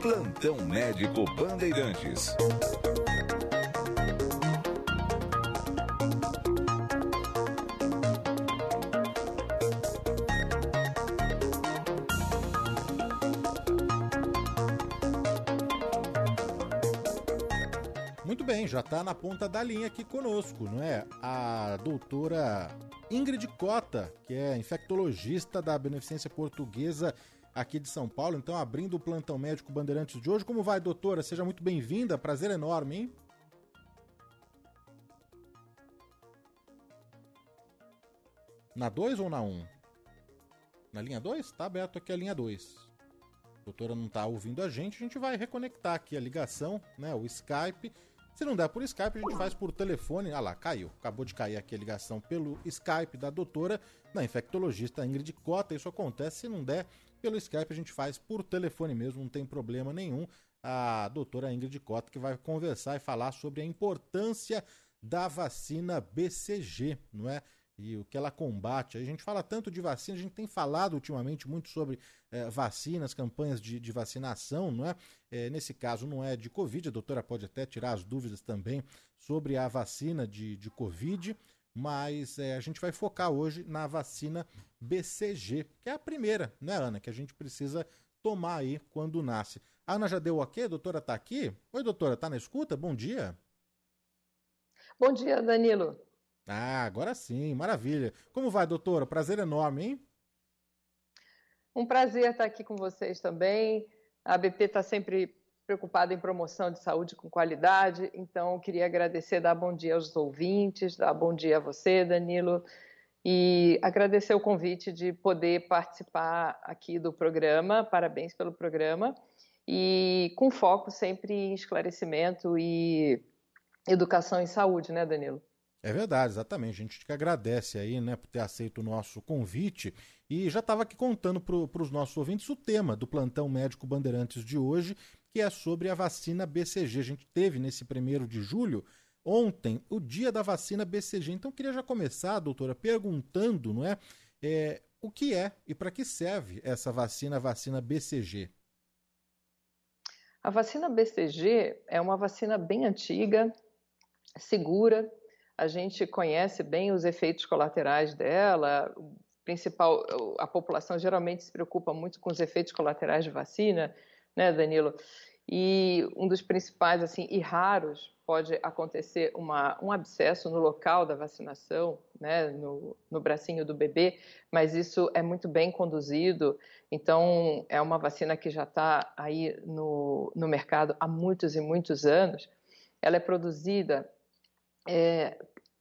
Plantão Médico Bandeirantes. Muito bem, já está na ponta da linha aqui conosco, não é? A doutora Ingrid Cota, que é infectologista da Beneficência Portuguesa aqui de São Paulo. Então, abrindo o plantão médico Bandeirantes de hoje. Como vai, doutora? Seja muito bem-vinda. Prazer enorme, hein? Na 2 ou na 1? Um? Na linha 2? Tá aberto aqui a linha 2. A doutora não tá ouvindo a gente, a gente vai reconectar aqui a ligação, né? O Skype. Se não der por Skype, a gente faz por telefone. Ah lá, caiu. Acabou de cair aqui a ligação pelo Skype da doutora, da infectologista Ingrid Cota. Isso acontece se não der pelo Skype, a gente faz por telefone mesmo, não tem problema nenhum. A doutora Ingrid Cota que vai conversar e falar sobre a importância da vacina BCG, não é? e o que ela combate. A gente fala tanto de vacina, a gente tem falado ultimamente muito sobre é, vacinas, campanhas de, de, vacinação, não é? é? Nesse caso não é de Covid, a doutora pode até tirar as dúvidas também sobre a vacina de, de Covid, mas é, a gente vai focar hoje na vacina BCG, que é a primeira, né, Ana, que a gente precisa tomar aí quando nasce. A Ana já deu o ok? A doutora está aqui? Oi, doutora, tá na escuta? Bom dia. Bom dia, Danilo. Ah, agora sim, maravilha. Como vai, doutora? Prazer enorme, hein? Um prazer estar aqui com vocês também. A BP está sempre preocupada em promoção de saúde com qualidade, então queria agradecer, dar bom dia aos ouvintes, dar bom dia a você, Danilo, e agradecer o convite de poder participar aqui do programa. Parabéns pelo programa. E com foco sempre em esclarecimento e educação em saúde, né, Danilo? É verdade, exatamente. A gente que agradece aí, né, por ter aceito o nosso convite e já estava aqui contando para os nossos ouvintes o tema do plantão médico Bandeirantes de hoje, que é sobre a vacina BCG. A gente teve nesse primeiro de julho, ontem, o dia da vacina BCG. Então, queria já começar, doutora, perguntando, não é, é o que é e para que serve essa vacina, a vacina BCG? A vacina BCG é uma vacina bem antiga, segura, a gente conhece bem os efeitos colaterais dela. Principal, a população geralmente se preocupa muito com os efeitos colaterais de vacina, né, Danilo? E um dos principais, assim, e raros, pode acontecer uma, um abscesso no local da vacinação, né, no, no bracinho do bebê, mas isso é muito bem conduzido. Então, é uma vacina que já está aí no, no mercado há muitos e muitos anos. Ela é produzida é,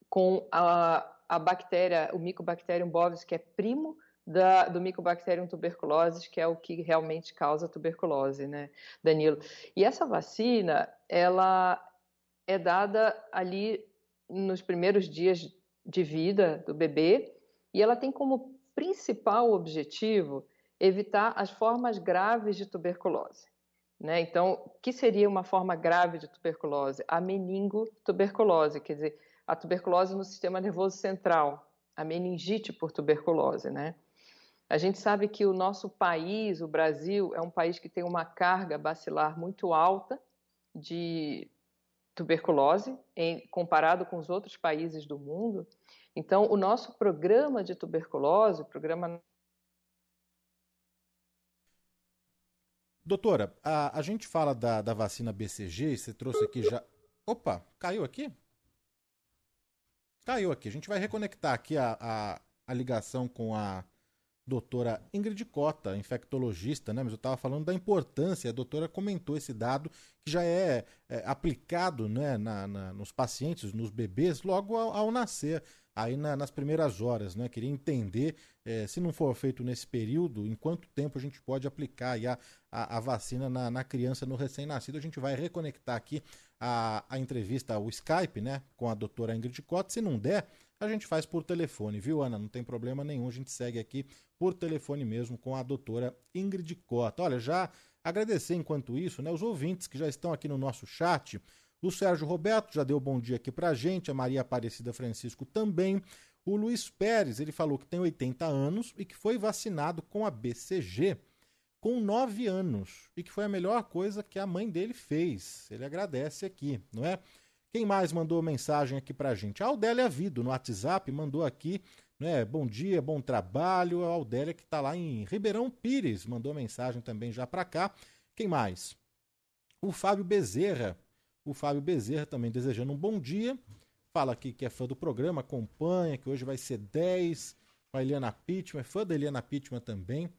com a, a bactéria, o Mycobacterium bovis, que é primo da, do Mycobacterium tuberculosis, que é o que realmente causa tuberculose, né, Danilo? E essa vacina, ela é dada ali nos primeiros dias de vida do bebê e ela tem como principal objetivo evitar as formas graves de tuberculose. Né? Então, o que seria uma forma grave de tuberculose? A meningotuberculose, quer dizer, a tuberculose no sistema nervoso central, a meningite por tuberculose, né? A gente sabe que o nosso país, o Brasil, é um país que tem uma carga bacilar muito alta de tuberculose, em, comparado com os outros países do mundo. Então, o nosso programa de tuberculose, o programa Doutora, a, a gente fala da, da vacina BCG, você trouxe aqui já. Opa, caiu aqui? Caiu aqui. A gente vai reconectar aqui a, a, a ligação com a doutora Ingrid Cota, infectologista, né? Mas eu estava falando da importância, a doutora comentou esse dado que já é, é aplicado né, na, na, nos pacientes, nos bebês, logo ao, ao nascer aí na, nas primeiras horas, né? Queria entender é, se não for feito nesse período, em quanto tempo a gente pode aplicar a, a, a, vacina na, na criança, no recém-nascido. A gente vai reconectar aqui a, a entrevista, o Skype, né? Com a doutora Ingrid Cota. Se não der, a gente faz por telefone, viu, Ana? Não tem problema nenhum, a gente segue aqui por telefone mesmo com a doutora Ingrid Cota. Olha, já agradecer enquanto isso, né, os ouvintes que já estão aqui no nosso chat. O Sérgio Roberto já deu bom dia aqui pra gente, a Maria Aparecida Francisco também. O Luiz Pérez, ele falou que tem 80 anos e que foi vacinado com a BCG com 9 anos e que foi a melhor coisa que a mãe dele fez. Ele agradece aqui, não é? Quem mais mandou mensagem aqui pra gente? A Aldélia Vido, no WhatsApp, mandou aqui, né? Bom dia, bom trabalho. A Aldélia que tá lá em Ribeirão Pires, mandou mensagem também já pra cá. Quem mais? O Fábio Bezerra o Fábio Bezerra também desejando um bom dia. Fala aqui que é fã do programa, acompanha, que hoje vai ser 10 com a Eliana Pittman, é fã da Eliana Pittman também.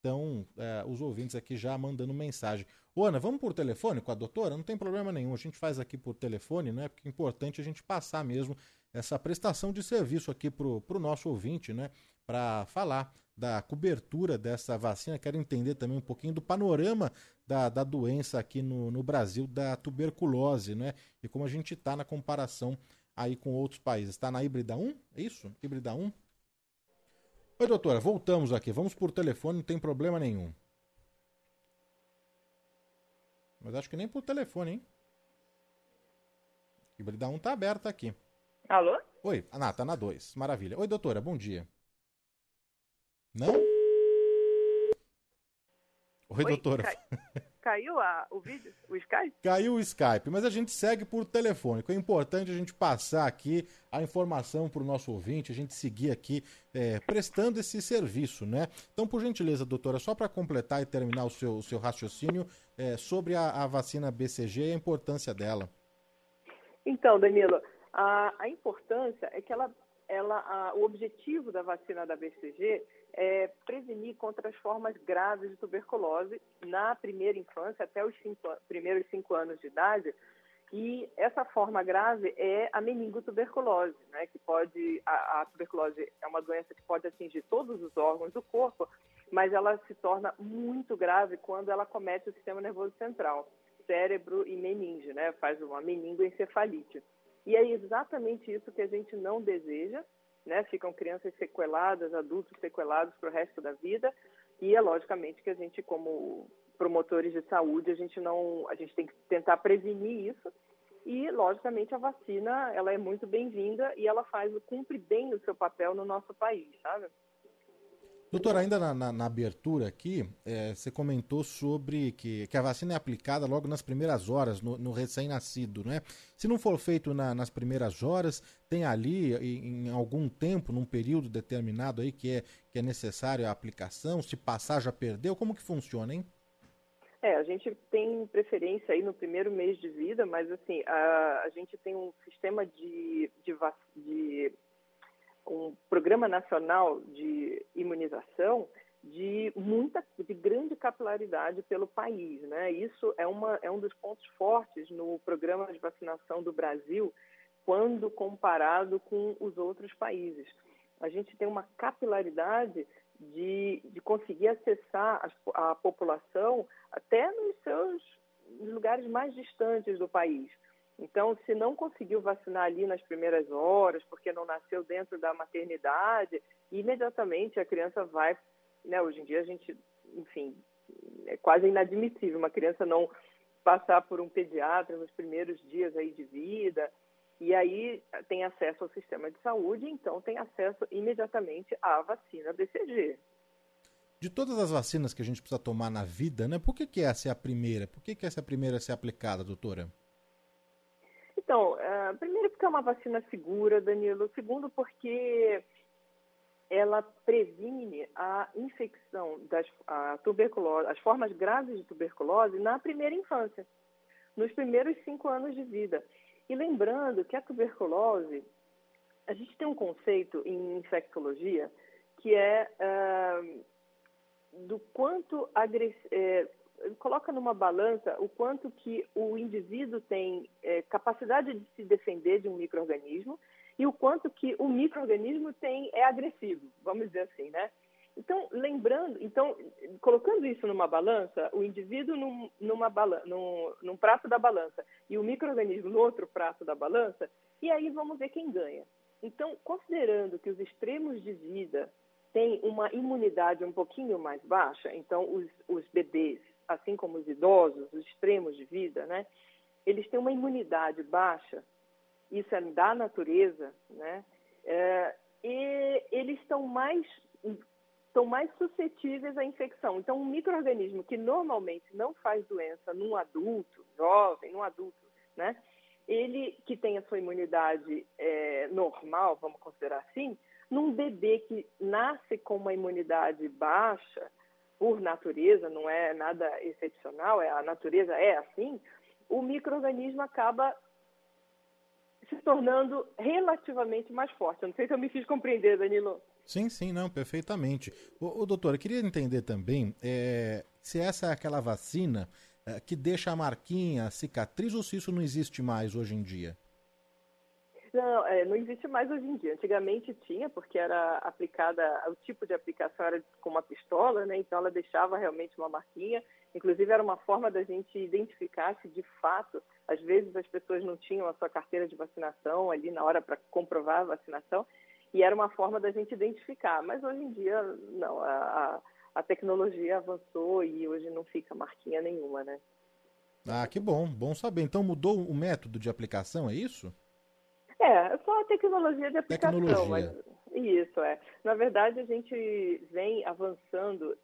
Então, é, os ouvintes aqui já mandando mensagem. Ô, Ana, vamos por telefone com a doutora? Não tem problema nenhum, a gente faz aqui por telefone, né? Porque é importante a gente passar mesmo essa prestação de serviço aqui para o nosso ouvinte, né? Para falar da cobertura dessa vacina. Quero entender também um pouquinho do panorama da, da doença aqui no, no Brasil, da tuberculose, né? E como a gente está na comparação aí com outros países. Está na híbrida 1? É isso? Híbrida 1? Oi, doutora, voltamos aqui. Vamos por telefone, não tem problema nenhum. Mas acho que nem por telefone, hein? Híbrida 1 tá aberta aqui. Alô? Oi, ah, tá na 2. Maravilha. Oi, doutora, bom dia. Não? Oi, Oi doutora. Cai... Caiu a, o vídeo, o Skype? Caiu o Skype, mas a gente segue por telefone. É importante a gente passar aqui a informação para o nosso ouvinte, a gente seguir aqui é, prestando esse serviço, né? Então, por gentileza, doutora, só para completar e terminar o seu, o seu raciocínio é, sobre a, a, vacina BCG e a importância dela. Então, Danilo, a, a importância é que ela, ela a, o objetivo da vacina da BCG é, prevenir contra as formas graves de tuberculose na primeira infância, até os cinco, primeiros cinco anos de idade. E essa forma grave é a meningotuberculose, né, que pode, a, a tuberculose é uma doença que pode atingir todos os órgãos do corpo, mas ela se torna muito grave quando ela comete o sistema nervoso central, cérebro e meninge, né, faz uma meningoencefalite. E é exatamente isso que a gente não deseja, né? Ficam crianças sequeladas, adultos sequelados para o resto da vida. E é logicamente que a gente, como promotores de saúde, a gente não, a gente tem que tentar prevenir isso. E logicamente a vacina, ela é muito bem-vinda e ela faz, cumpre bem o seu papel no nosso país, sabe? Doutor, ainda na, na, na abertura aqui, é, você comentou sobre que, que a vacina é aplicada logo nas primeiras horas, no, no recém-nascido, né? Se não for feito na, nas primeiras horas, tem ali em, em, algum tempo, num período determinado aí que é, que é necessário a aplicação, se passar já perdeu, como que funciona, hein? É, a gente tem preferência aí no primeiro mês de vida, mas assim, a, a gente tem um sistema de, de, de um programa nacional de imunização de muita, de grande capilaridade pelo país, né? Isso é uma é um dos pontos fortes no programa de vacinação do Brasil quando comparado com os outros países. A gente tem uma capilaridade de, de conseguir acessar a, a população até nos seus lugares mais distantes do país. Então, se não conseguiu vacinar ali nas primeiras horas, porque não nasceu dentro da maternidade, imediatamente a criança vai. Né, hoje em dia a gente, enfim, é quase inadmissível uma criança não passar por um pediatra nos primeiros dias aí de vida. E aí tem acesso ao sistema de saúde, então tem acesso imediatamente à vacina BCG. De todas as vacinas que a gente precisa tomar na vida, né? Por que, que essa é a primeira? Por que, que essa é a primeira a ser aplicada, doutora? Então, uh, primeiro porque é uma vacina segura, Danilo. Segundo porque ela previne a infecção das a tuberculose, as formas graves de tuberculose na primeira infância, nos primeiros cinco anos de vida. E lembrando que a tuberculose, a gente tem um conceito em infectologia que é uh, do quanto é, coloca numa balança o quanto que o indivíduo tem é, capacidade de se defender de um microorganismo e o quanto que o microorganismo tem é agressivo, vamos dizer assim, né? Então, lembrando, então, colocando isso numa balança, o indivíduo num, numa num, num prato da balança e o microorganismo no outro prato da balança, e aí vamos ver quem ganha. Então, considerando que os extremos de vida têm uma imunidade um pouquinho mais baixa, então os, os bebês, assim como os idosos, os extremos de vida, né, eles têm uma imunidade baixa, isso é da natureza, né, é, e eles estão mais estão mais suscetíveis à infecção. Então, um microorganismo que normalmente não faz doença num adulto, jovem, num adulto, né? Ele que tem a sua imunidade é, normal, vamos considerar assim, num bebê que nasce com uma imunidade baixa, por natureza, não é nada excepcional, é, a natureza é assim, o microorganismo acaba se tornando relativamente mais forte. Eu não sei se eu me fiz compreender, Danilo. Sim, sim, não, perfeitamente. O, o doutor, eu queria entender também é, se essa é aquela vacina é, que deixa a marquinha, a cicatriz, ou se isso não existe mais hoje em dia. Não, é, não existe mais hoje em dia. Antigamente tinha, porque era aplicada, o tipo de aplicação era com uma pistola, né? Então ela deixava realmente uma marquinha. Inclusive era uma forma da gente identificar se de fato, às vezes as pessoas não tinham a sua carteira de vacinação ali na hora para comprovar a vacinação e era uma forma da gente identificar. Mas hoje em dia, não, a, a tecnologia avançou e hoje não fica marquinha nenhuma, né? Ah, que bom, bom saber. Então mudou o método de aplicação, é isso? É, só a tecnologia de aplicação. Tecnologia. Mas, isso, é. Na verdade, a gente vem avançando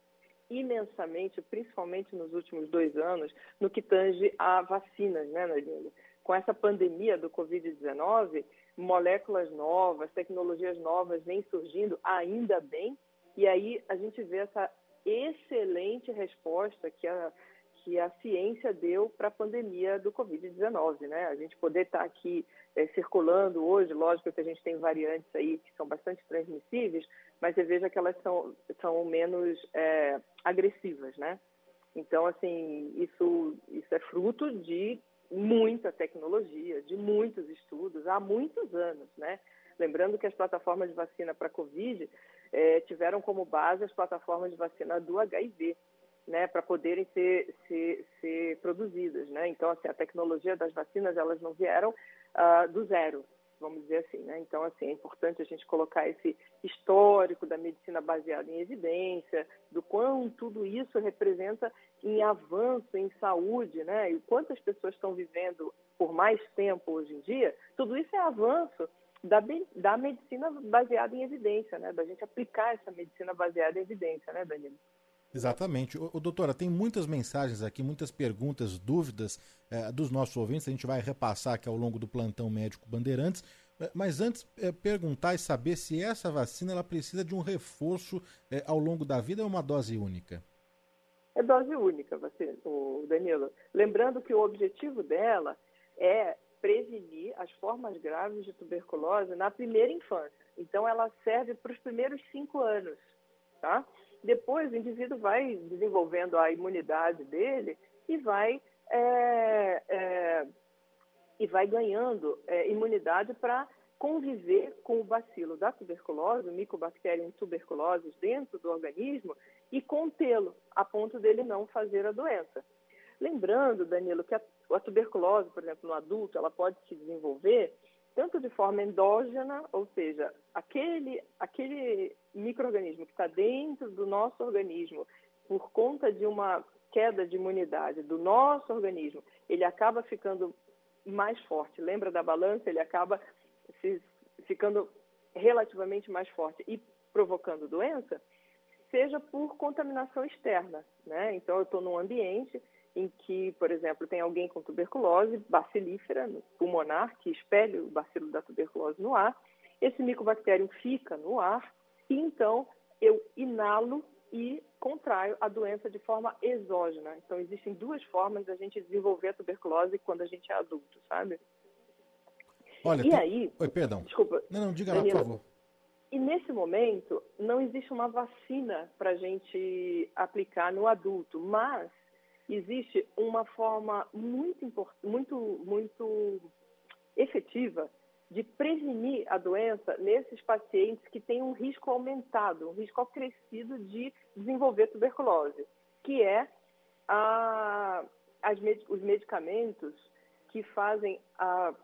imensamente, principalmente nos últimos dois anos, no que tange a vacinas, né, Nadine? Com essa pandemia do Covid-19, moléculas novas, tecnologias novas vêm surgindo, ainda bem, e aí a gente vê essa excelente resposta que a, que a ciência deu para a pandemia do Covid-19, né? A gente poder estar tá aqui é, circulando hoje, lógico que a gente tem variantes aí que são bastante transmissíveis, mas você veja que elas são, são menos é, agressivas, né? Então, assim, isso, isso é fruto de muita tecnologia, de muitos estudos, há muitos anos, né? Lembrando que as plataformas de vacina para Covid é, tiveram como base as plataformas de vacina do HIV, né, para poderem ser, ser, ser, produzidas, né? Então, assim, a tecnologia das vacinas, elas não vieram uh, do zero, vamos dizer assim, né? Então, assim, é importante a gente colocar esse histórico da medicina baseada em evidência, do quão tudo isso representa em avanço em saúde, né? E quantas pessoas estão vivendo por mais tempo hoje em dia, tudo isso é avanço da, da medicina baseada em evidência, né? Da gente aplicar essa medicina baseada em evidência, né, Danilo? Exatamente. O, doutora, tem muitas mensagens aqui, muitas perguntas, dúvidas eh, dos nossos ouvintes. A gente vai repassar aqui ao longo do plantão médico Bandeirantes. Eh, mas antes, eh, perguntar e saber se essa vacina ela precisa de um reforço ao longo da vida ou é uma dose única? É dose única, você, o Danilo. Lembrando que o objetivo dela é prevenir as formas graves de tuberculose na primeira infância. Então, ela serve para os primeiros cinco anos, tá? Depois, o indivíduo vai desenvolvendo a imunidade dele e vai, é, é, e vai ganhando é, imunidade para conviver com o bacilo da tuberculose, o Mycobacterium tuberculosis, dentro do organismo e contê-lo, a ponto dele não fazer a doença. Lembrando, Danilo, que a, a tuberculose, por exemplo, no adulto, ela pode se desenvolver tanto de forma endógena, ou seja, aquele, aquele microorganismo que está dentro do nosso organismo, por conta de uma queda de imunidade do nosso organismo, ele acaba ficando mais forte. Lembra da balança? Ele acaba se, ficando relativamente mais forte e provocando doença, seja por contaminação externa. Né? Então, eu estou num ambiente em que, por exemplo, tem alguém com tuberculose bacilífera pulmonar, que espelha o bacilo da tuberculose no ar, esse micobactério fica no ar e então eu inalo e contraio a doença de forma exógena. Então, existem duas formas da gente desenvolver a tuberculose quando a gente é adulto, sabe? Olha, e tem... aí. Oi, perdão. Desculpa. Não, não, diga lá, por favor. E nesse momento, não existe uma vacina para a gente aplicar no adulto, mas existe uma forma muito, muito, muito efetiva de prevenir a doença nesses pacientes que têm um risco aumentado, um risco acrescido de desenvolver tuberculose, que é a, as, os medicamentos que fazem a,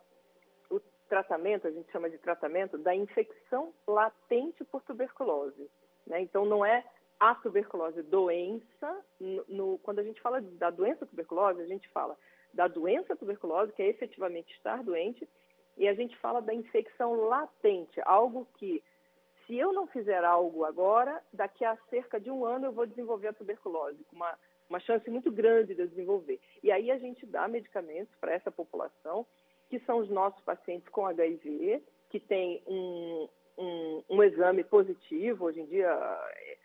o tratamento, a gente chama de tratamento, da infecção latente por tuberculose. Né? Então, não é a tuberculose doença, no, no, quando a gente fala da doença tuberculose, a gente fala da doença tuberculose, que é efetivamente estar doente, e a gente fala da infecção latente, algo que, se eu não fizer algo agora, daqui a cerca de um ano eu vou desenvolver a tuberculose, com uma, uma chance muito grande de desenvolver. E aí a gente dá medicamentos para essa população, que são os nossos pacientes com HIV, que tem um, um, um, exame positivo. Hoje em dia,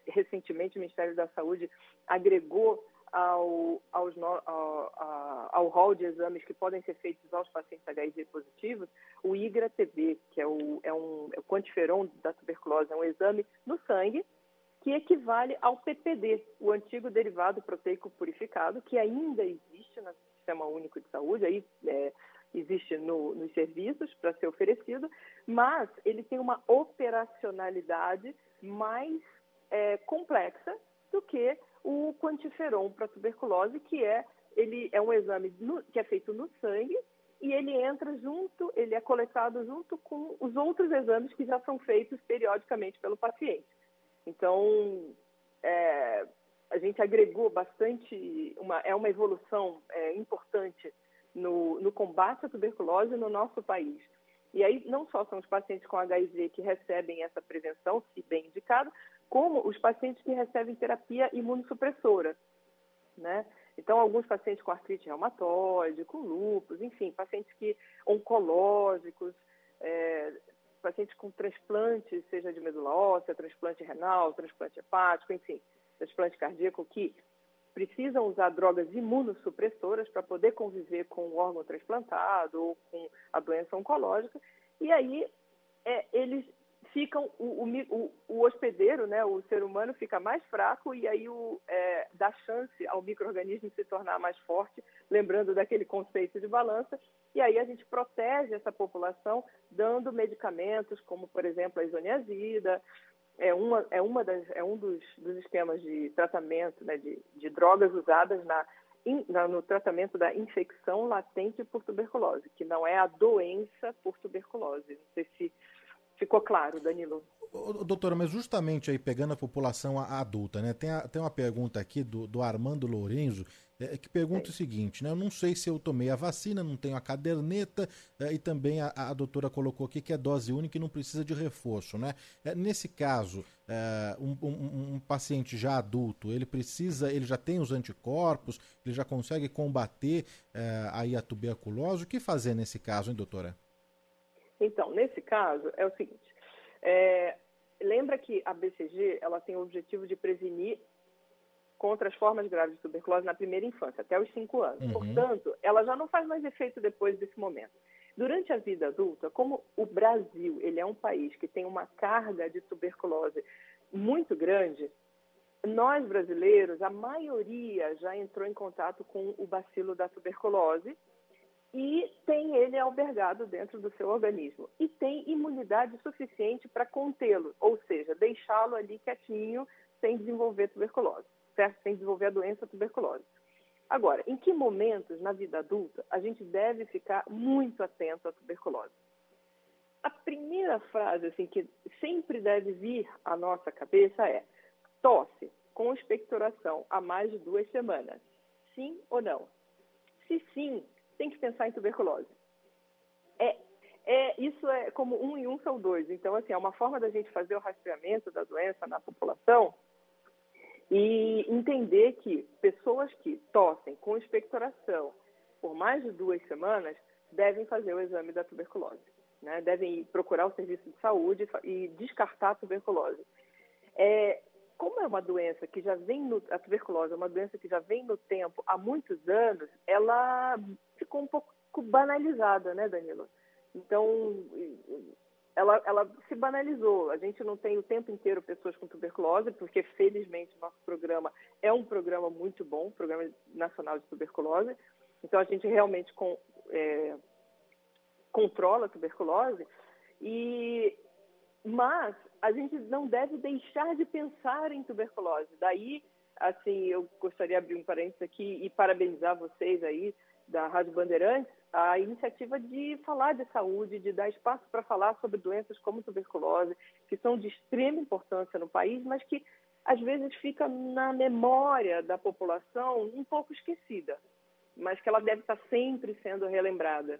recentemente, o Ministério da Saúde agregou ao, aos, ao, ao rol de exames que podem ser feitos aos pacientes HIV positivos, o IGRA-TB, que é o, é, um, é o quantiferon da tuberculose, é um exame no sangue que equivale ao PPD, o antigo derivado proteico purificado, que ainda existe no Sistema Único de Saúde, aí é, existe no, nos serviços para ser oferecido, mas ele tem uma operacionalidade mais é, complexa do que o quantiferon para tuberculose, que é ele é um exame no, que é feito no sangue e ele entra junto, ele é coletado junto com os outros exames que já são feitos periodicamente pelo paciente. Então, é, a gente agregou bastante, uma, é uma evolução é, importante no, no combate à tuberculose no nosso país. E aí, não só são os pacientes com HIV que recebem essa prevenção, se bem indicado, como os pacientes que recebem terapia imunossupressora, né? Então, alguns pacientes com artrite reumatoide, com lúpus, enfim, pacientes que oncológicos, é, pacientes com transplante, seja de medula óssea, transplante renal, transplante hepático, enfim, transplante cardíaco, que precisam usar drogas imunossupressoras para poder conviver com o órgão transplantado ou com a doença oncológica. E aí, é, eles ficam o, o, o, hospedeiro, né, o ser humano fica mais fraco e aí o, é, dá chance ao microorganismo se tornar mais forte, lembrando daquele conceito de balança. E aí a gente protege essa população dando medicamentos como, por exemplo, a isoniazida, é uma, é uma das, é um dos, dos esquemas de tratamento né, de, de drogas usadas na, in, na, no tratamento da infecção latente por tuberculose, que não é a doença por tuberculose. Não sei se Ficou claro, Danilo. Doutora, mas justamente aí pegando a população adulta, né? Tem, a, tem uma pergunta aqui do, do Armando Lourenço é, que pergunta Sim. o seguinte, né? Eu não sei se eu tomei a vacina, não tenho a caderneta é, e também a, a, doutora colocou aqui que é dose única e não precisa de reforço, né? É, nesse caso, é, um, um, um, paciente já adulto, ele precisa, ele já tem os anticorpos, ele já consegue combater é, aí a tuberculose. O que fazer nesse caso, hein, doutora? Então, nesse caso, é o seguinte: é, lembra que a BCG ela tem o objetivo de prevenir contra as formas graves de tuberculose na primeira infância, até os 5 anos. Uhum. Portanto, ela já não faz mais efeito depois desse momento. Durante a vida adulta, como o Brasil ele é um país que tem uma carga de tuberculose muito grande, nós brasileiros, a maioria já entrou em contato com o bacilo da tuberculose e tem ele albergado dentro do seu organismo e tem imunidade suficiente para contê-lo, ou seja, deixá-lo ali quietinho sem desenvolver tuberculose, certo? Sem desenvolver a doença tuberculose. Agora, em que momentos na vida adulta a gente deve ficar muito atento à tuberculose? A primeira frase assim que sempre deve vir à nossa cabeça é: tosse com expectoração há mais de duas semanas. Sim ou não? Se sim, tem que pensar em tuberculose. É, é, isso é como um e um são dois. Então, assim, é uma forma da gente fazer o rastreamento da doença na população e entender que pessoas que tossem com expectoração por mais de duas semanas devem fazer o exame da tuberculose. Né? Devem procurar o serviço de saúde e descartar a tuberculose. É, como é uma doença que já vem no, a tuberculose é uma doença que já vem no tempo há muitos anos, ela ficou um pouco banalizada, né, Danilo? Então, ela, ela se banalizou. A gente não tem o tempo inteiro pessoas com tuberculose, porque felizmente nosso programa é um programa muito bom, Programa Nacional de Tuberculose. Então a gente realmente com, é, controla a tuberculose. E mas a gente não deve deixar de pensar em tuberculose. Daí, assim, eu gostaria de abrir um parênteses aqui e parabenizar vocês aí da Rádio Bandeirantes a iniciativa de falar de saúde, de dar espaço para falar sobre doenças como tuberculose, que são de extrema importância no país, mas que às vezes fica na memória da população um pouco esquecida, mas que ela deve estar sempre sendo relembrada.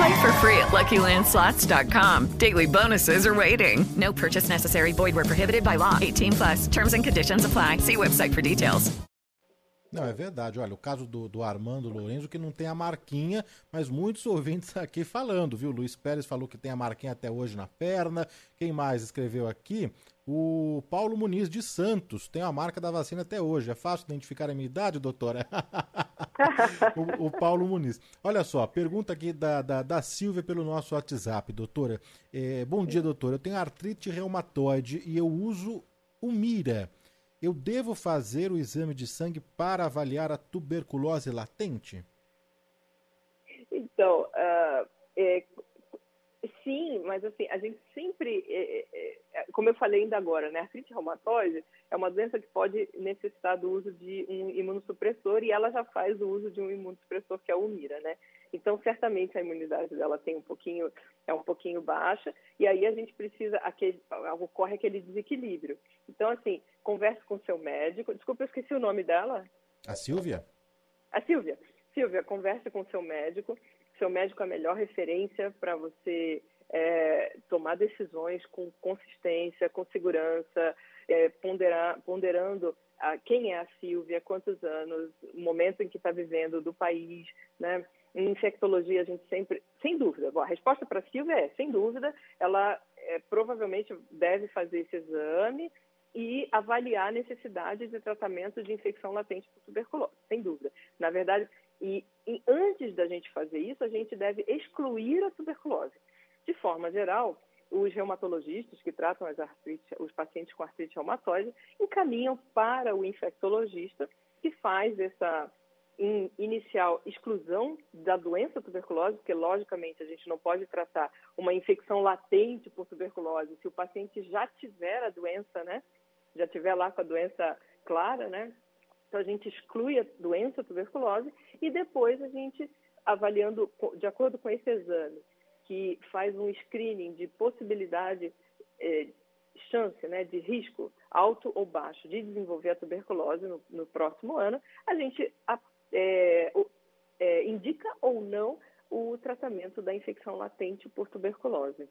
Play for free at LuckyLandSlots.com. Daily bonuses are waiting. No purchase necessary. Void where prohibited by law. 18 plus. Terms and conditions apply. See website for details. Não, é verdade. Olha, o caso do, do Armando Lourenço, que não tem a marquinha, mas muitos ouvintes aqui falando, viu? Luiz Pérez falou que tem a marquinha até hoje na perna. Quem mais escreveu aqui? O Paulo Muniz de Santos tem a marca da vacina até hoje. É fácil identificar a minha idade, doutora? o, o, Paulo Muniz. Olha só, pergunta aqui da, da, da Silvia pelo nosso WhatsApp, doutora. É, bom dia, doutora. Eu tenho artrite reumatoide e eu uso o Mira. Eu devo fazer o exame de sangue para avaliar a tuberculose latente? Então, uh, é, sim, mas assim, a gente sempre, é, é, é, como eu falei ainda agora, né, a artrite reumatoide é uma doença que pode necessitar do uso de um imunossupressor e ela já faz o uso de um imunossupressor que é o Mira, né? Então, certamente a imunidade dela tem um pouquinho, é um pouquinho baixa, e aí a gente precisa, aquele, ocorre aquele desequilíbrio. Então, assim, converse com seu médico. Desculpa, eu esqueci o nome dela. A Silvia? A Silvia. Silvia, converse com seu médico. Seu médico é a melhor referência para você é, tomar decisões com consistência, com segurança, é, ponderar, ponderando a, quem é a Silvia, quantos anos, o momento em que está vivendo do país, né? Em infectologia, a gente sempre, sem dúvida, a resposta para a Silvia é, sem dúvida, ela é, provavelmente deve fazer esse exame e avaliar a necessidade de tratamento de infecção latente por tuberculose, sem dúvida. Na verdade, e, e antes da gente fazer isso, a gente deve excluir a tuberculose. De forma geral, os reumatologistas que tratam artrite, os pacientes com artrite reumatoide encaminham para o infectologista que faz essa in, inicial exclusão da doença tuberculose, porque logicamente a gente não pode tratar uma infecção latente por tuberculose se o paciente já tiver a doença, né? Já tiver lá com a doença clara, né? Então a gente exclui a doença tuberculose e depois a gente avaliando de acordo com esse exame que faz um screening de possibilidade eh, chance, né, de risco alto ou baixo de desenvolver a tuberculose no, no próximo ano, a gente é, é, indica ou não o tratamento da infecção latente por tuberculose.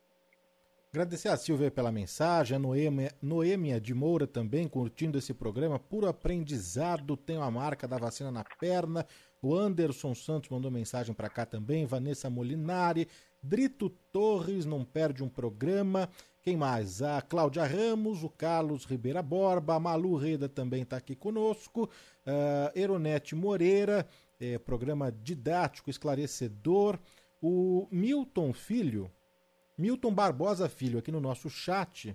Agradecer a Silvia pela mensagem, a Noêmia, Noêmia de Moura também curtindo esse programa, puro aprendizado, tenho a marca da vacina na perna. O Anderson Santos mandou mensagem para cá também, Vanessa Molinari, Drito Torres não perde um programa. Quem mais? A Cláudia Ramos, o Carlos Ribeira Borba, a Malu Reda também está aqui conosco, uh, Eronete Moreira, é, programa didático, esclarecedor. O Milton Filho, Milton Barbosa Filho, aqui no nosso chat,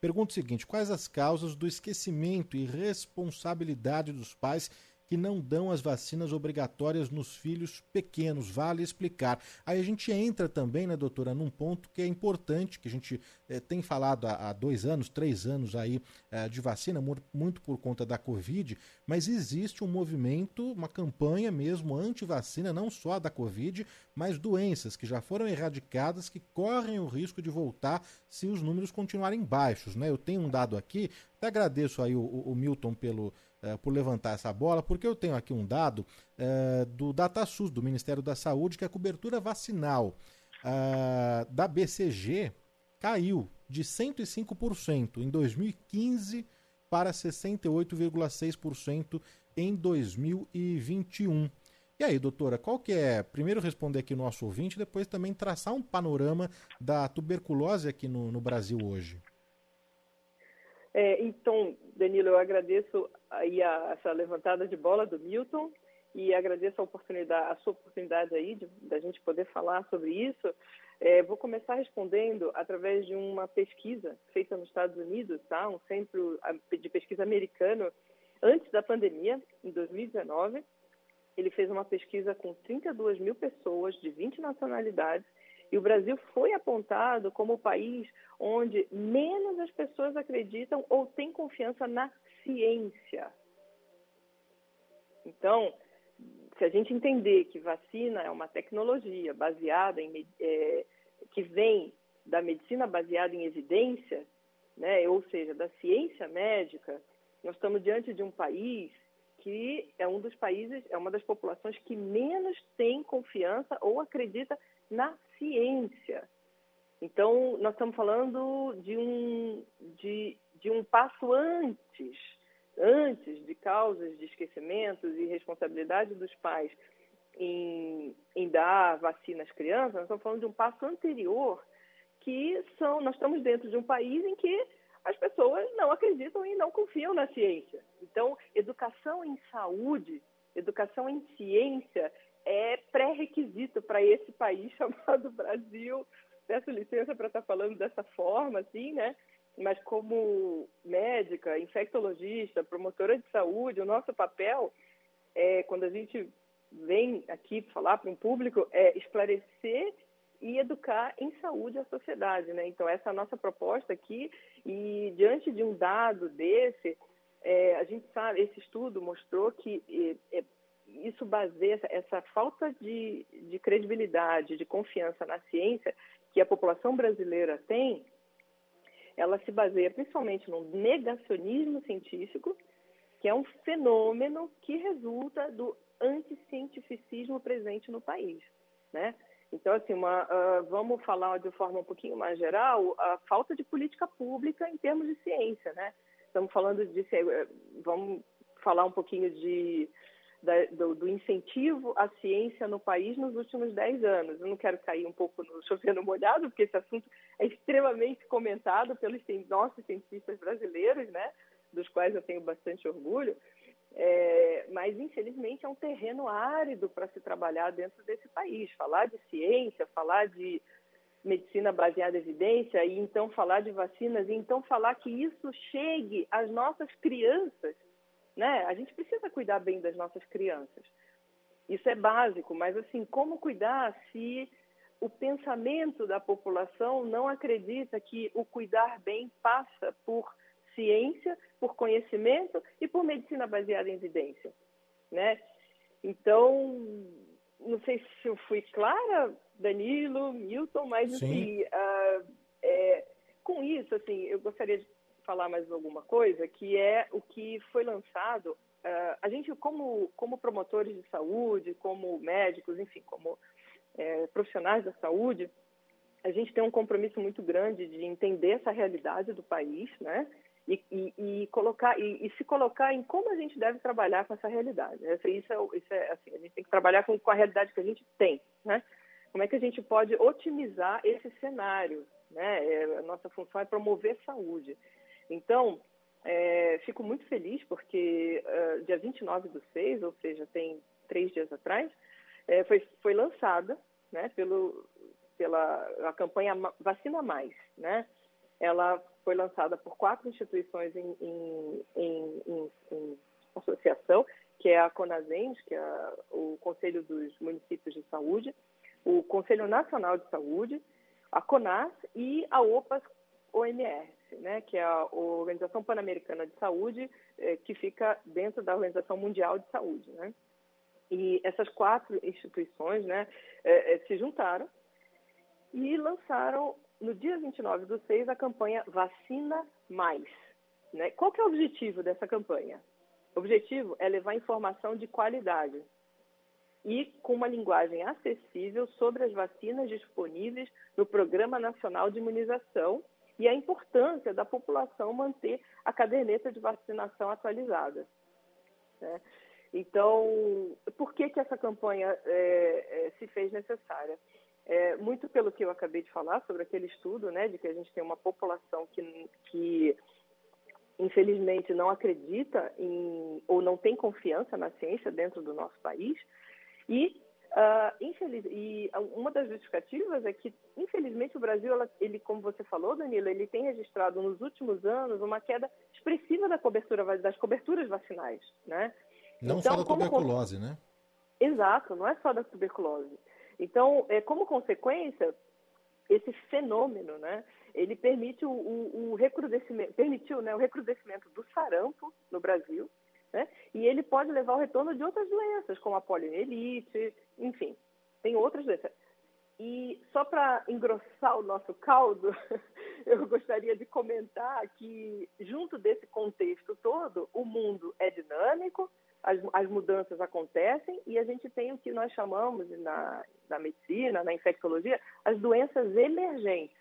pergunta o seguinte: quais as causas do esquecimento e responsabilidade dos pais que não dão as vacinas obrigatórias nos filhos pequenos. Vale explicar. Aí a gente entra também, né, doutora, num ponto que é importante, que a gente eh, tem falado há, há, dois anos, três anos aí eh, de vacina, muito por conta da Covid, mas existe um movimento, uma campanha mesmo anti-vacina, não só da Covid, mas doenças que já foram erradicadas, que correm o risco de voltar se os números continuarem baixos. Né? Eu tenho um dado aqui, até agradeço aí o, o Milton pelo eh, por levantar essa bola, porque eu tenho aqui um dado uh, do DataSUS, do Ministério da Saúde, que a cobertura vacinal uh, da BCG caiu de 105% em 2015 para 68,6% em 2021. E aí, doutora, qual que é? Primeiro responder aqui o nosso ouvinte, depois também traçar um panorama da tuberculose aqui no, no Brasil hoje. É, então, Danilo, eu agradeço aí a, essa levantada de bola do Milton e agradeço a oportunidade, a sua oportunidade aí de da gente poder falar sobre isso. É, vou começar respondendo através de uma pesquisa feita nos Estados Unidos, tá? Um centro de pesquisa americano antes da pandemia, em 2019. Ele fez uma pesquisa com 32 mil pessoas de 20 nacionalidades e o Brasil foi apontado como o país onde menos as pessoas acreditam ou têm confiança na ciência. Então, se a gente entender que vacina é uma tecnologia baseada em é, que vem da medicina baseada em evidência, né, ou seja, da ciência médica, nós estamos diante de um país que é um dos países, é uma das populações que menos tem confiança ou acredita na ciência. Então, nós estamos falando de um, de, de um passo antes, antes de causas de esquecimentos e responsabilidade dos pais em, em dar vacina às crianças, nós estamos falando de um passo anterior, que são, nós estamos dentro de um país em que as pessoas não acreditam e não confiam na ciência. Então, educação em saúde, educação em ciência é pré-requisito para esse país chamado Brasil. Peço licença para estar tá falando dessa forma, assim, né? Mas como médica, infectologista, promotora de saúde, o nosso papel é quando a gente vem aqui falar para um público é esclarecer e educar em saúde a sociedade, né? Então essa é a nossa proposta aqui e diante de um dado desse, é, a gente sabe, esse estudo mostrou que é, isso baseia essa falta de, de credibilidade, de confiança na ciência que a população brasileira tem, ela se baseia principalmente no negacionismo científico, que é um fenômeno que resulta do anticientificismo presente no país, né? Então, assim, uma, uh, vamos falar de forma um pouquinho mais geral, a falta de política pública em termos de ciência, né? Estamos falando de, vamos falar um pouquinho de da, do, do, incentivo à ciência no país nos últimos 10 anos. Eu não quero cair um pouco no chovendo molhado, porque esse assunto é extremamente comentado pelos nossos cientistas brasileiros, né, dos quais eu tenho bastante orgulho, é, mas infelizmente é um terreno árido para se trabalhar dentro desse país. Falar de ciência, falar de medicina baseada em evidência, e então falar de vacinas, e então falar que isso chegue às nossas crianças né? A gente precisa cuidar bem das nossas crianças. Isso é básico, mas assim, como cuidar se o pensamento da população não acredita que o cuidar bem passa por ciência, por conhecimento e por medicina baseada em evidência, né? Então, não sei se eu fui clara, Danilo, Milton, mas Sim. assim, uh, é, com isso, assim, eu gostaria de falar mais alguma coisa, que é o que foi lançado. Uh, a gente, como, como promotores de saúde, como médicos, enfim, como é, profissionais da saúde, a gente tem um compromisso muito grande de entender essa realidade do país, né? E, e, e colocar e, e, se colocar em como a gente deve trabalhar com essa realidade. Isso é, isso é assim, a gente tem que trabalhar com, com a realidade que a gente tem, né? como é que a gente pode otimizar esse cenário, né? É, a nossa função é promover saúde. Então, é, fico muito feliz porque uh, dia 29 do 6, ou seja, tem três dias atrás, é, foi, foi lançada né, pelo, pela a campanha Vacina Mais. Né? Ela foi lançada por quatro instituições em, em, em, em associação, que é a CONASENS, que é o Conselho dos Municípios de Saúde, o Conselho Nacional de Saúde, a CONAS e a OPAS OMS, né, que é a Organização Pan-Americana de Saúde, eh, que fica dentro da Organização Mundial de Saúde. Né? E essas quatro instituições né, eh, eh, se juntaram e lançaram, no dia 29 do 6, a campanha Vacina Mais. Né? Qual que é o objetivo dessa campanha? O objetivo é levar informação de qualidade e com uma linguagem acessível sobre as vacinas disponíveis no Programa Nacional de Imunização e a importância da população manter a caderneta de vacinação atualizada. Né? Então, por que, que essa campanha é, é, se fez necessária? É, muito pelo que eu acabei de falar sobre aquele estudo, né, de que a gente tem uma população que, que infelizmente não acredita em ou não tem confiança na ciência dentro do nosso país e Uh, infeliz... E uma das justificativas é que, infelizmente, o Brasil, ela, ele, como você falou, Danilo, ele tem registrado nos últimos anos uma queda expressiva da cobertura, das coberturas vacinais, né? Não então, só da tuberculose, como... né? Exato, não é só da tuberculose. Então, é, como consequência, esse fenômeno, né, ele permite o, o, o recrudescimento, permitiu né, o recrudescimento do sarampo no Brasil, né? E ele pode levar ao retorno de outras doenças, como a poliomielite, enfim, tem outras doenças. E só para engrossar o nosso caldo, eu gostaria de comentar que, junto desse contexto todo, o mundo é dinâmico, as, as mudanças acontecem e a gente tem o que nós chamamos na, na medicina, na infectologia, as doenças emergentes.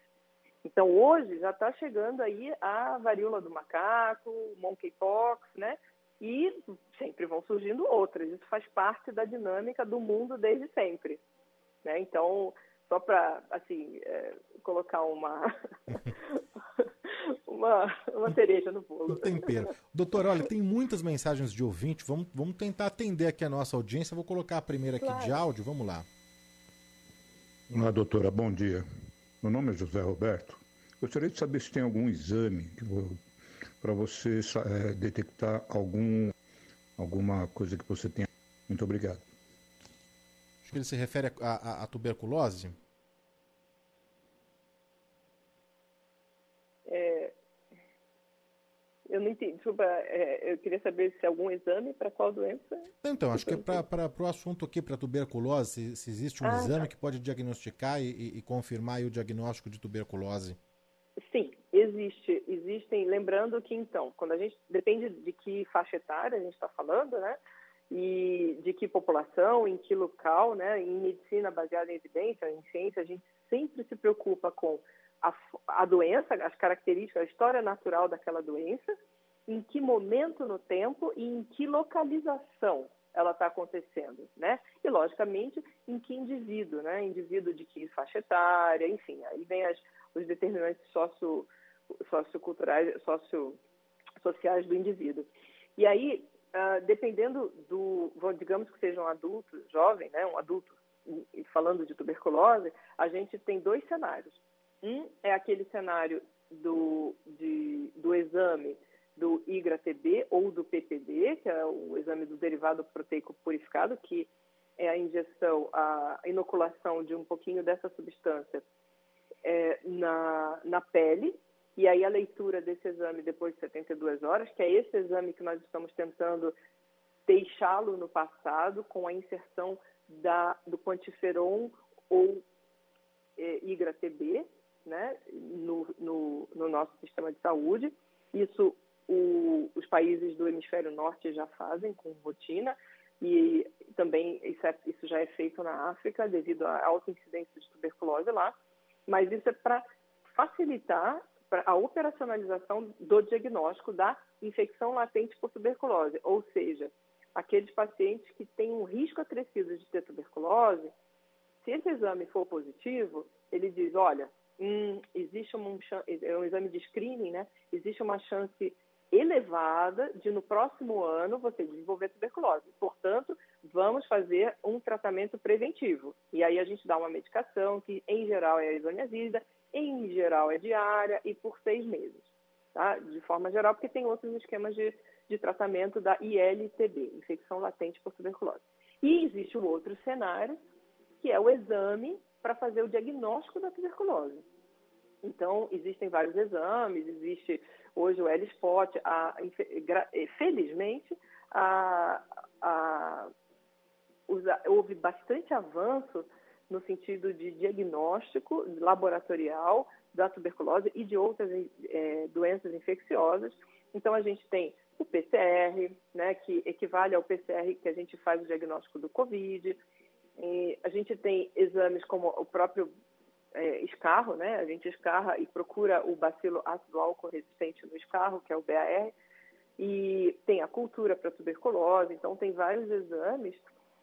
Então, hoje já está chegando aí a varíola do macaco, monkeypox, né? E sempre vão surgindo outras. Isso faz parte da dinâmica do mundo desde sempre. Né? Então, só para assim é, colocar uma, uma uma cereja no bolo. O tempero. Doutor, olha, tem muitas mensagens de ouvinte. Vamos, vamos tentar atender aqui a nossa audiência. Vou colocar a primeira aqui claro. de áudio. Vamos lá. Olá, doutora. Bom dia. Meu nome é José Roberto. Gostaria de saber se tem algum exame que para você é, detectar algum, alguma coisa que você tenha. Muito obrigado. Acho que ele se refere à tuberculose. É, eu não entendi. Desculpa, é, eu queria saber se algum exame para qual doença. Então, acho que é para o assunto aqui, para tuberculose, se, se, existe um ah, exame tá. que pode diagnosticar e, e, e confirmar o diagnóstico de tuberculose. Sim, existe. Existem, lembrando que então, quando a gente depende de que faixa etária a gente está falando, né? E de que população, em que local, né? Em medicina baseada em evidência, em ciência, a gente sempre se preocupa com a, a doença, as características, a história natural daquela doença, em que momento no tempo e em que localização ela está acontecendo, né? E logicamente em que indivíduo, né? Indivíduo de que faixa etária, enfim, aí vem as os determinantes socio, socioculturais, sociais do indivíduo. E aí, uh, dependendo do, digamos que seja um adulto jovem, né, um adulto falando de tuberculose, a gente tem dois cenários. Um é aquele cenário do, de, do exame do IGRA-TB ou do PPD, que é o exame do derivado proteico purificado, que é a injeção, a inoculação de um pouquinho dessa substância é, na, na pele, e aí a leitura desse exame depois de 72 horas, que é esse exame que nós estamos tentando deixá-lo no passado com a inserção da, do quantiferon ou é, IGRA-TB né, no, no, no, nosso sistema de saúde. Isso o, os países do hemisfério norte já fazem com rotina e também isso, é, isso já é feito na África devido à alta incidência de tuberculose lá mas isso é para facilitar a operacionalização do diagnóstico da infecção latente por tuberculose, ou seja, aqueles pacientes que têm um risco acrescido de ter tuberculose, Se esse exame for positivo, ele diz, olha, hum, existe um, é um exame de screening, né? Existe uma chance elevada de no próximo ano você desenvolver tuberculose. Portanto, vamos fazer um tratamento preventivo. E aí a gente dá uma medicação que, em geral, é a isoniazida, em geral é diária e por seis meses. Tá? De forma geral, porque tem outros esquemas de, de tratamento da ILTB, infecção latente por tuberculose. E existe o outro cenário, que é o exame para fazer o diagnóstico da tuberculose. Então, existem vários exames, existe hoje o L-Spot, eh, felizmente, a, a, houve bastante avanço no sentido de diagnóstico laboratorial da tuberculose e de outras é, doenças infecciosas. Então, a gente tem o PCR, né, que equivale ao PCR que a gente faz o diagnóstico do Covid. E a gente tem exames como o próprio é, escarro, né? A gente escarra e procura o bacilo ácido álcool resistente no escarro, que é o BAR, e tem a cultura para tuberculose, então tem vários exames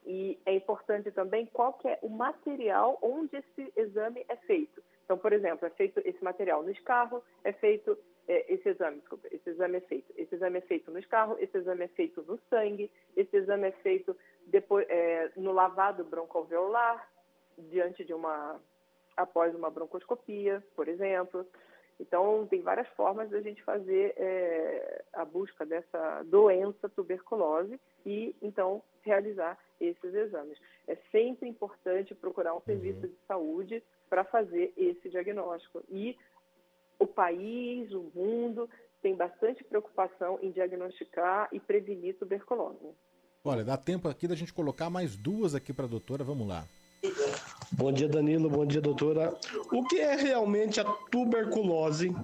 e é importante também qual que é o material onde esse exame é feito. Então, por exemplo, é feito esse material no escarro, é feito é, esse exame, desculpa, esse exame é feito, esse exame é feito no escarro, esse exame é feito no sangue, esse exame é feito depois é, no lavado broncoalveolar diante de uma após uma broncoscopia, por exemplo. Então, tem várias formas da gente fazer é, a busca dessa doença tuberculose e, então, realizar esses exames. É sempre importante procurar um serviço uhum. de saúde para fazer esse diagnóstico. E o país, o mundo, tem bastante preocupação em diagnosticar e prevenir tuberculose. Olha, dá tempo aqui da gente colocar mais duas aqui para a doutora. Vamos lá. Bom dia, Danilo. Bom dia, doutora. O que é realmente a tuberculose?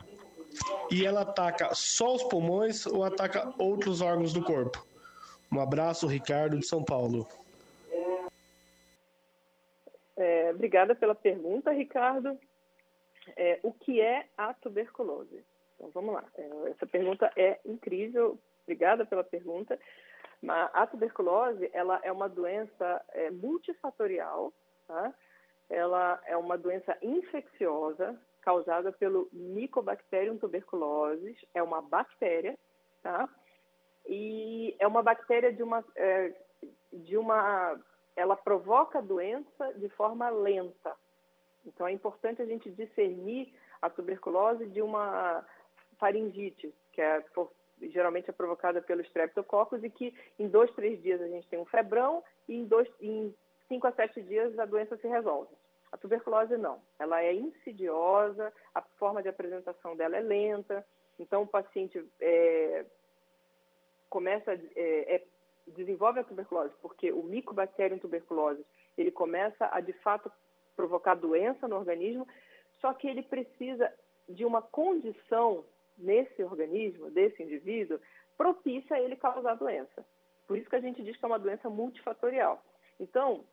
E ela ataca só os pulmões ou ataca outros órgãos do corpo? Um abraço, Ricardo de São Paulo. É, obrigada pela pergunta, Ricardo. É, o que é a tuberculose? Então, vamos lá. É, essa pergunta é incrível. Obrigada pela pergunta. A tuberculose ela é uma doença é, multifatorial Tá? Ela é uma doença infecciosa causada pelo Mycobacterium tuberculosis, é uma bactéria, tá? E é uma bactéria de uma, é, de uma, ela provoca doença de forma lenta. Então é importante a gente discernir a tuberculose de uma faringite, que é geralmente é provocada pelo streptococcus e que em dois, três dias a gente tem um febrão e em, dois, em 5 a 7 dias a doença se resolve. A tuberculose não. Ela é insidiosa, a forma de apresentação dela é lenta, então o paciente é, começa, é, é, desenvolve a tuberculose porque o micobacterium tuberculose ele começa a de fato provocar doença no organismo, só que ele precisa de uma condição nesse organismo, desse indivíduo, propícia a ele causar doença. Por isso que a gente diz que é uma doença multifatorial. Então,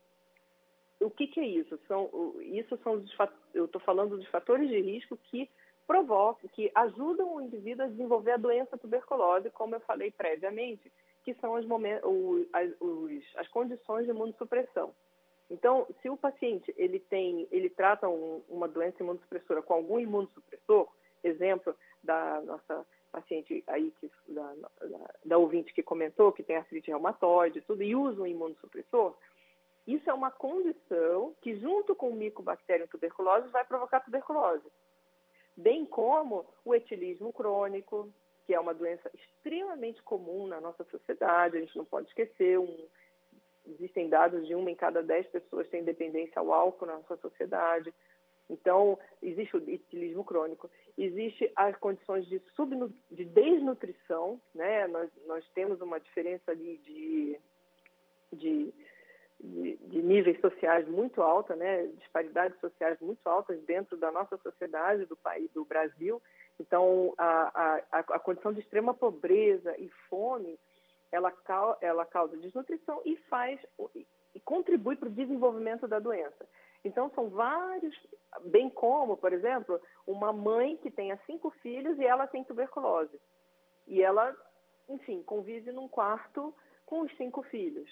o que, que é isso? São, isso são os, eu estou falando dos fatores de risco que provocam, que ajudam o indivíduo a desenvolver a doença tuberculose, como eu falei previamente, que são as, as condições de imunossupressão. Então, se o paciente ele tem, ele trata um, uma doença imunossupressora com algum imunossupressor, exemplo da nossa paciente aí que da, da, da ouvinte que comentou que tem artrite reumatoide, tudo e usa um imunossupressor, isso é uma condição que, junto com o micobacterium tuberculose, vai provocar tuberculose. Bem como o etilismo crônico, que é uma doença extremamente comum na nossa sociedade, a gente não pode esquecer, um, existem dados de uma em cada dez pessoas tem dependência ao álcool na nossa sociedade. Então, existe o etilismo crônico, existe as condições de, subnu de desnutrição, né? Nós, nós temos uma diferença ali de, de de, de, níveis sociais muito alta, né, disparidades sociais muito altas dentro da nossa sociedade, do país, do Brasil. Então, a, a, a condição de extrema pobreza e fome, ela, ela causa desnutrição e faz e contribui para o desenvolvimento da doença. Então, são vários, bem como, por exemplo, uma mãe que tenha cinco filhos e ela tem tuberculose. E ela, enfim, convive num quarto com os cinco filhos.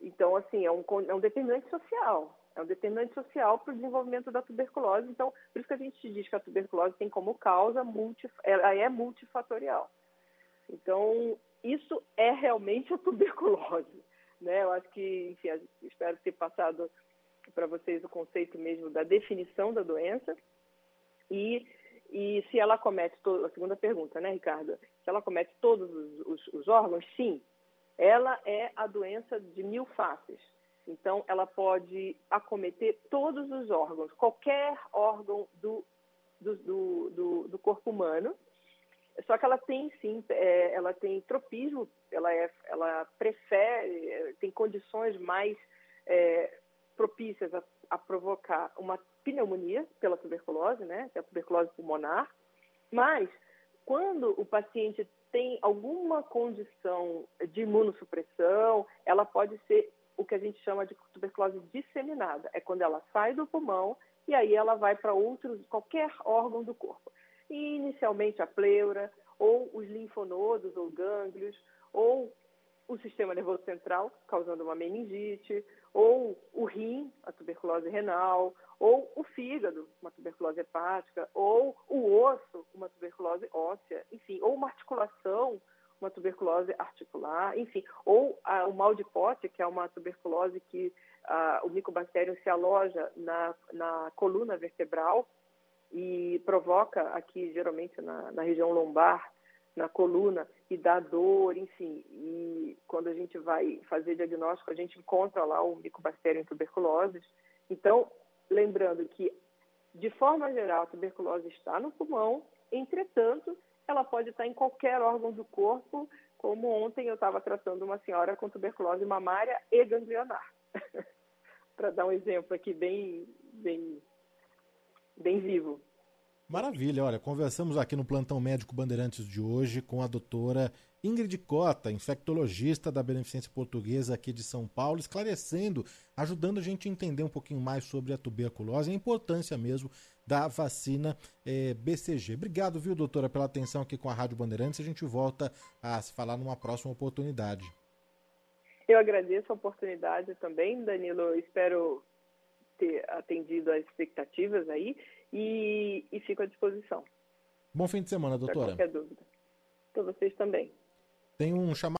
Então, assim, é um, é um determinante social. É um determinante social para o desenvolvimento da tuberculose. Então, por isso que a gente diz que a tuberculose tem como causa, multi, ela é multifatorial. Então, isso é realmente a tuberculose. Né? Eu acho que, enfim, espero ter passado para vocês o conceito mesmo da definição da doença. E, e se ela comete, a segunda pergunta, né, Ricardo? Se ela comete todos os, os, os órgãos, sim, ela é a doença de mil faces. Então, ela pode acometer todos os órgãos, qualquer órgão do, do, do, do corpo humano. Só que ela tem, sim, é, ela tem tropismo, ela, é, ela prefere, tem condições mais é, propícias a, a, provocar uma pneumonia pela tuberculose, né, que é a tuberculose pulmonar. Mas, quando o paciente tem alguma condição de imunossupressão, ela pode ser o que a gente chama de tuberculose disseminada. É quando ela sai do pulmão e aí ela vai para outros, qualquer órgão do corpo. E inicialmente a pleura, ou os linfonodos ou gânglios, ou o sistema nervoso central, causando uma meningite, ou o rim, a tuberculose renal, ou o fígado, uma tuberculose hepática, ou o osso, uma tuberculose óssea, enfim, ou uma articulação, uma tuberculose articular, enfim, ou o mal de Pote, que é uma tuberculose que o micobactério se aloja na, na coluna vertebral e provoca aqui, geralmente, na, na região lombar, na coluna, e dá dor, enfim. E quando a gente vai fazer diagnóstico, a gente encontra lá o micobactério em tuberculose. Então, lembrando que, de forma geral, a tuberculose está no pulmão, entretanto, ela pode estar em qualquer órgão do corpo, como ontem eu estava tratando uma senhora com tuberculose mamária e ganglionar. Para dar um exemplo aqui bem, bem, bem vivo. Maravilha, olha, conversamos aqui no Plantão Médico Bandeirantes de hoje com a doutora Ingrid Cota, infectologista da Beneficência Portuguesa aqui de São Paulo, esclarecendo, ajudando a gente a entender um pouquinho mais sobre a tuberculose e a importância mesmo da vacina é, BCG. Obrigado, viu, doutora, pela atenção aqui com a Rádio Bandeirantes. A gente volta a se falar numa próxima oportunidade. Eu agradeço a oportunidade também, Danilo. Eu espero ter atendido às expectativas aí e, e fico à disposição. Bom fim de semana, doutora. qualquer dúvida. Para vocês também. Tem um chamado.